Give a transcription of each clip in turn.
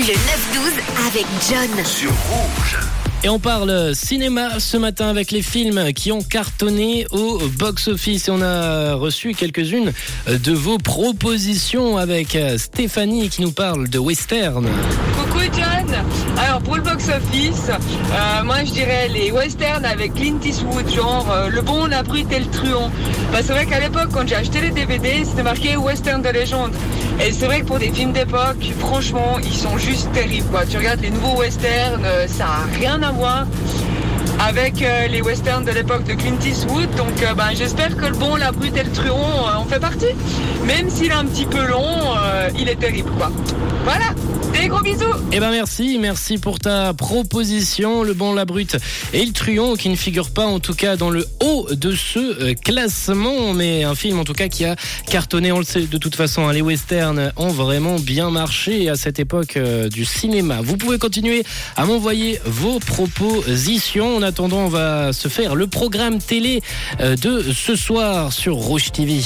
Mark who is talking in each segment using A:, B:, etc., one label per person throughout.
A: Le 9-12 avec John.
B: Sur Rouge.
C: Et on parle cinéma ce matin avec les films qui ont cartonné au box-office. Et on a reçu quelques-unes de vos propositions avec Stéphanie qui nous parle de western.
D: John Alors pour le box-office, euh, moi je dirais les westerns avec Clint Eastwood, genre euh, Le Bon, la Brute et le Truand. C'est vrai qu'à l'époque quand j'ai acheté les DVD, c'était marqué western de légende. Et c'est vrai que pour des films d'époque, franchement, ils sont juste terribles. Quoi. Tu regardes les nouveaux westerns, euh, ça n'a rien à voir avec euh, les westerns de l'époque de Clint Eastwood. Donc euh, ben, j'espère que le bon, la brute et le truand en fait partie. Même s'il est un petit peu long, il est terrible. Voilà des gros bisous
C: Eh ben merci, merci pour ta proposition, le bon, la brute et le truand qui ne figurent pas en tout cas dans le haut de ce classement, mais un film en tout cas qui a cartonné, on le sait de toute façon, hein, les westerns ont vraiment bien marché à cette époque du cinéma. Vous pouvez continuer à m'envoyer vos propositions. Attendant, on va se faire le programme télé de ce soir sur Rouge TV.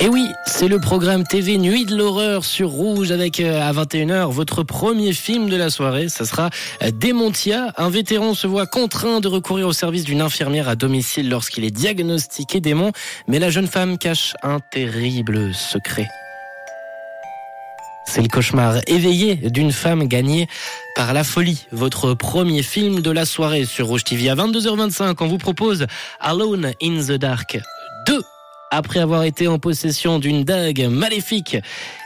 C: Et oui, c'est le programme TV Nuit de l'horreur sur Rouge avec à 21h votre premier film de la soirée. Ça sera Démontia. Un vétéran se voit contraint de recourir au service d'une infirmière à domicile lorsqu'il est diagnostiqué démon, mais la jeune femme cache un terrible secret. C'est le cauchemar éveillé d'une femme gagnée par la folie. Votre premier film de la soirée sur Rouge TV à 22h25. On vous propose Alone in the Dark 2 après avoir été en possession d'une dague maléfique.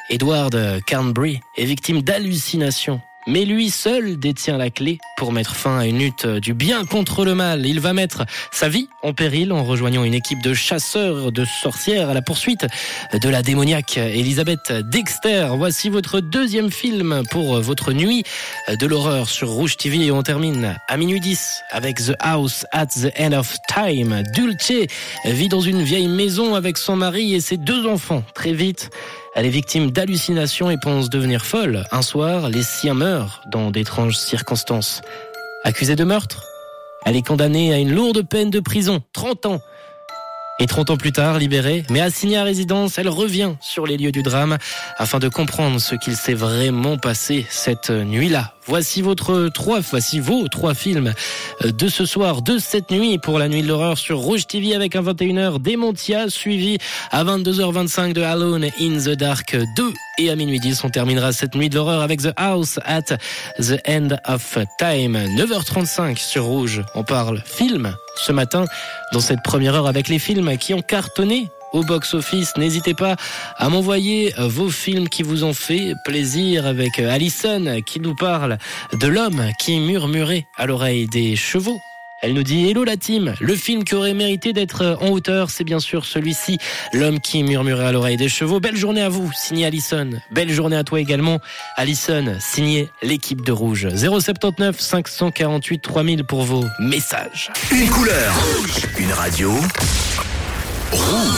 C: Edward Carnbury est victime d'hallucinations. Mais lui seul détient la clé pour mettre fin à une lutte du bien contre le mal. Il va mettre sa vie en péril en rejoignant une équipe de chasseurs de sorcières à la poursuite de la démoniaque Elisabeth Dexter. Voici votre deuxième film pour votre nuit de l'horreur sur Rouge TV et on termine à minuit 10 avec The House at the End of Time. Dulce vit dans une vieille maison avec son mari et ses deux enfants. Très vite, elle est victime d'hallucinations et pense devenir folle. Un soir, les siens meurent dans d'étranges circonstances. Accusée de meurtre, elle est condamnée à une lourde peine de prison, 30 ans. Et 30 ans plus tard, libérée, mais assignée à résidence, elle revient sur les lieux du drame afin de comprendre ce qu'il s'est vraiment passé cette nuit-là. Voici votre trois, voici vos trois films de ce soir, de cette nuit pour la nuit de l'horreur sur Rouge TV avec un 21h Démontia, suivi à 22h25 de Alone in the Dark 2. Et à minuit 10, on terminera cette nuit de l'horreur avec The House at the End of Time. 9h35 sur Rouge. On parle film ce matin dans cette première heure avec les films qui ont cartonné au box-office. N'hésitez pas à m'envoyer vos films qui vous ont fait plaisir avec Alison qui nous parle de l'homme qui murmurait à l'oreille des chevaux. Elle nous dit Hello la team, le film qui aurait mérité d'être en hauteur, c'est bien sûr celui-ci, L'homme qui murmurait à l'oreille des chevaux. Belle journée à vous, signé Alison. Belle journée à toi également, Alison, signé l'équipe de Rouge. 079 548 3000 pour vos messages.
B: Une couleur, une radio, Rouge.